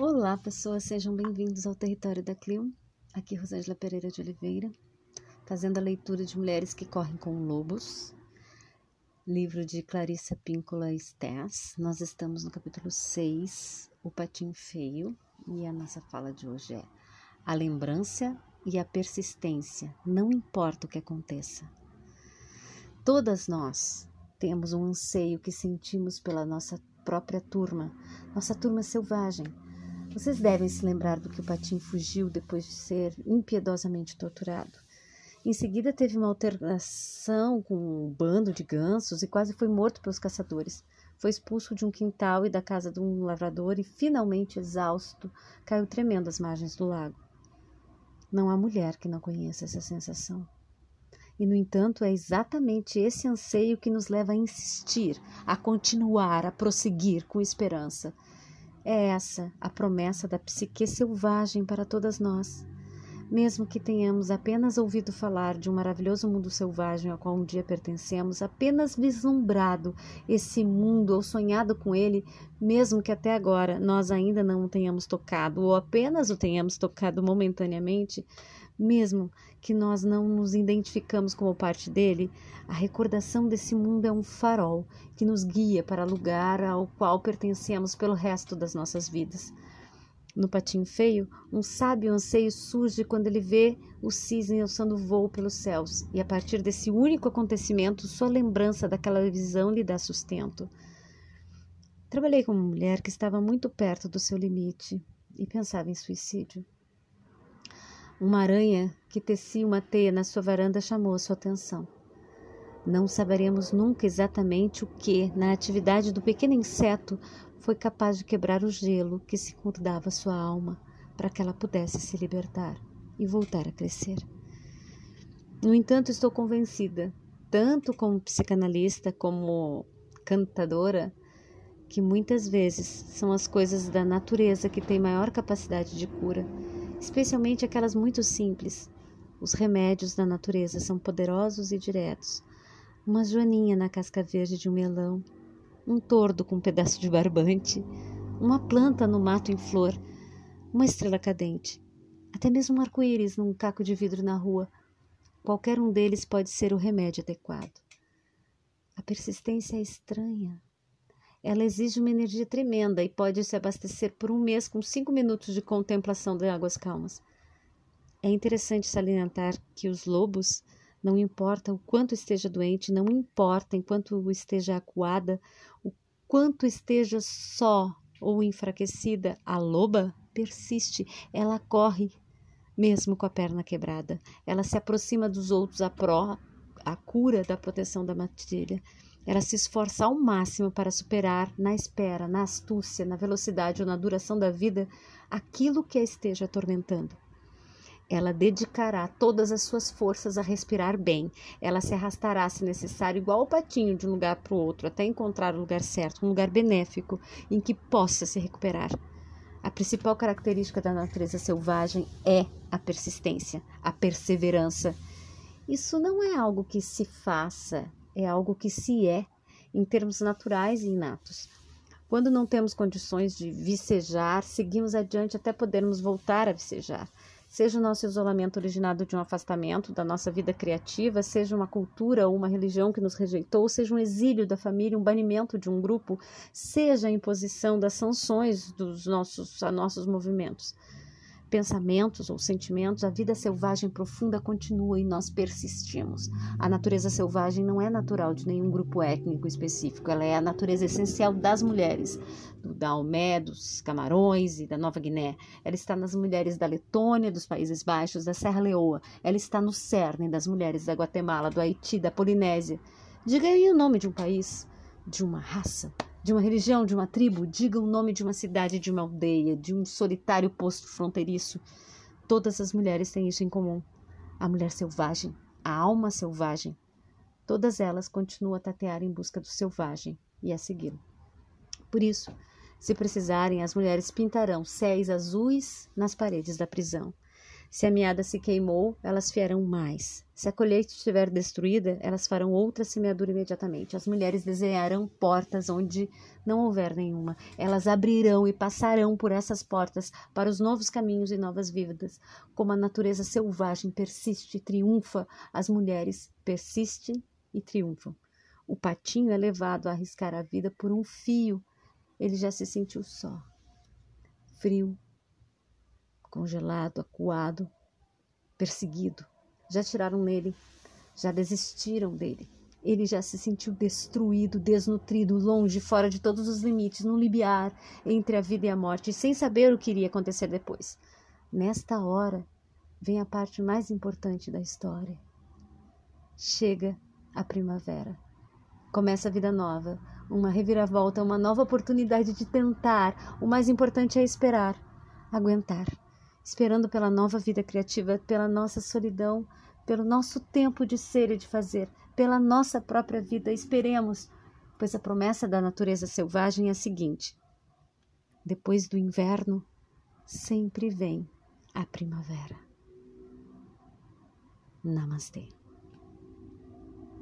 Olá, pessoas, sejam bem-vindos ao território da Clio. Aqui Rosângela Pereira de Oliveira, fazendo a leitura de Mulheres que Correm com Lobos, livro de Clarissa Píncola Stess. Nós estamos no capítulo 6, O Patinho Feio, e a nossa fala de hoje é a lembrança e a persistência, não importa o que aconteça. Todas nós temos um anseio que sentimos pela nossa própria turma, nossa turma selvagem. Vocês devem se lembrar do que o patinho fugiu depois de ser impiedosamente torturado. Em seguida, teve uma alteração com um bando de gansos e quase foi morto pelos caçadores. Foi expulso de um quintal e da casa de um lavrador e, finalmente exausto, caiu tremendo às margens do lago. Não há mulher que não conheça essa sensação. E, no entanto, é exatamente esse anseio que nos leva a insistir, a continuar, a prosseguir com esperança. É essa a promessa da psique selvagem para todas nós. Mesmo que tenhamos apenas ouvido falar de um maravilhoso mundo selvagem ao qual um dia pertencemos, apenas vislumbrado esse mundo ou sonhado com ele, mesmo que até agora nós ainda não o tenhamos tocado ou apenas o tenhamos tocado momentaneamente, mesmo que nós não nos identificamos como parte dele, a recordação desse mundo é um farol que nos guia para o lugar ao qual pertencemos pelo resto das nossas vidas. No patinho feio, um sábio anseio surge quando ele vê o cisne alçando voo pelos céus, e a partir desse único acontecimento, sua lembrança daquela visão lhe dá sustento. Trabalhei com uma mulher que estava muito perto do seu limite e pensava em suicídio. Uma aranha que tecia uma teia na sua varanda chamou sua atenção. Não saberemos nunca exatamente o que, na atividade do pequeno inseto, foi capaz de quebrar o gelo que circundava sua alma para que ela pudesse se libertar e voltar a crescer. No entanto, estou convencida, tanto como psicanalista como cantadora, que muitas vezes são as coisas da natureza que têm maior capacidade de cura, especialmente aquelas muito simples. Os remédios da natureza são poderosos e diretos. Uma joaninha na casca verde de um melão, um tordo com um pedaço de barbante, uma planta no mato em flor, uma estrela cadente, até mesmo um arco-íris num caco de vidro na rua. Qualquer um deles pode ser o remédio adequado. A persistência é estranha. Ela exige uma energia tremenda e pode se abastecer por um mês com cinco minutos de contemplação de águas calmas. É interessante salientar que os lobos não importa o quanto esteja doente, não importa enquanto esteja acuada, o quanto esteja só ou enfraquecida, a loba persiste, ela corre, mesmo com a perna quebrada. Ela se aproxima dos outros a pró, a cura da proteção da matilha. Ela se esforça ao máximo para superar, na espera, na astúcia, na velocidade ou na duração da vida, aquilo que a esteja atormentando. Ela dedicará todas as suas forças a respirar bem. Ela se arrastará, se necessário, igual o patinho de um lugar para o outro, até encontrar o lugar certo, um lugar benéfico em que possa se recuperar. A principal característica da natureza selvagem é a persistência, a perseverança. Isso não é algo que se faça, é algo que se é em termos naturais e inatos. Quando não temos condições de vicejar, seguimos adiante até podermos voltar a vicejar. Seja o nosso isolamento originado de um afastamento da nossa vida criativa, seja uma cultura ou uma religião que nos rejeitou, seja um exílio da família, um banimento de um grupo, seja a imposição das sanções dos nossos, a nossos movimentos pensamentos ou sentimentos, a vida selvagem profunda continua e nós persistimos. A natureza selvagem não é natural de nenhum grupo étnico específico, ela é a natureza essencial das mulheres, do Daomé, dos Camarões e da Nova Guiné. Ela está nas mulheres da Letônia, dos Países Baixos, da Serra Leoa. Ela está no cerne das mulheres da Guatemala, do Haiti, da Polinésia. Diga aí o nome de um país, de uma raça, de uma religião, de uma tribo, diga o nome de uma cidade, de uma aldeia, de um solitário posto fronteiriço. Todas as mulheres têm isso em comum. A mulher selvagem, a alma selvagem. Todas elas continuam a tatear em busca do selvagem e a segui-lo. Por isso, se precisarem, as mulheres pintarão céus azuis nas paredes da prisão. Se a meada se queimou, elas fiarão mais. Se a colheita estiver destruída, elas farão outra semeadura imediatamente. As mulheres desenharão portas onde não houver nenhuma. Elas abrirão e passarão por essas portas para os novos caminhos e novas vidas. Como a natureza selvagem persiste e triunfa, as mulheres persistem e triunfam. O patinho é levado a arriscar a vida por um fio. Ele já se sentiu só, frio, congelado, acuado, perseguido. Já tiraram nele, já desistiram dele. Ele já se sentiu destruído, desnutrido, longe, fora de todos os limites, num libiar entre a vida e a morte, sem saber o que iria acontecer depois. Nesta hora vem a parte mais importante da história. Chega a primavera. Começa a vida nova, uma reviravolta, uma nova oportunidade de tentar. O mais importante é esperar, aguentar esperando pela nova vida criativa, pela nossa solidão, pelo nosso tempo de ser e de fazer, pela nossa própria vida. Esperemos, pois a promessa da natureza selvagem é a seguinte: depois do inverno, sempre vem a primavera. Namastê.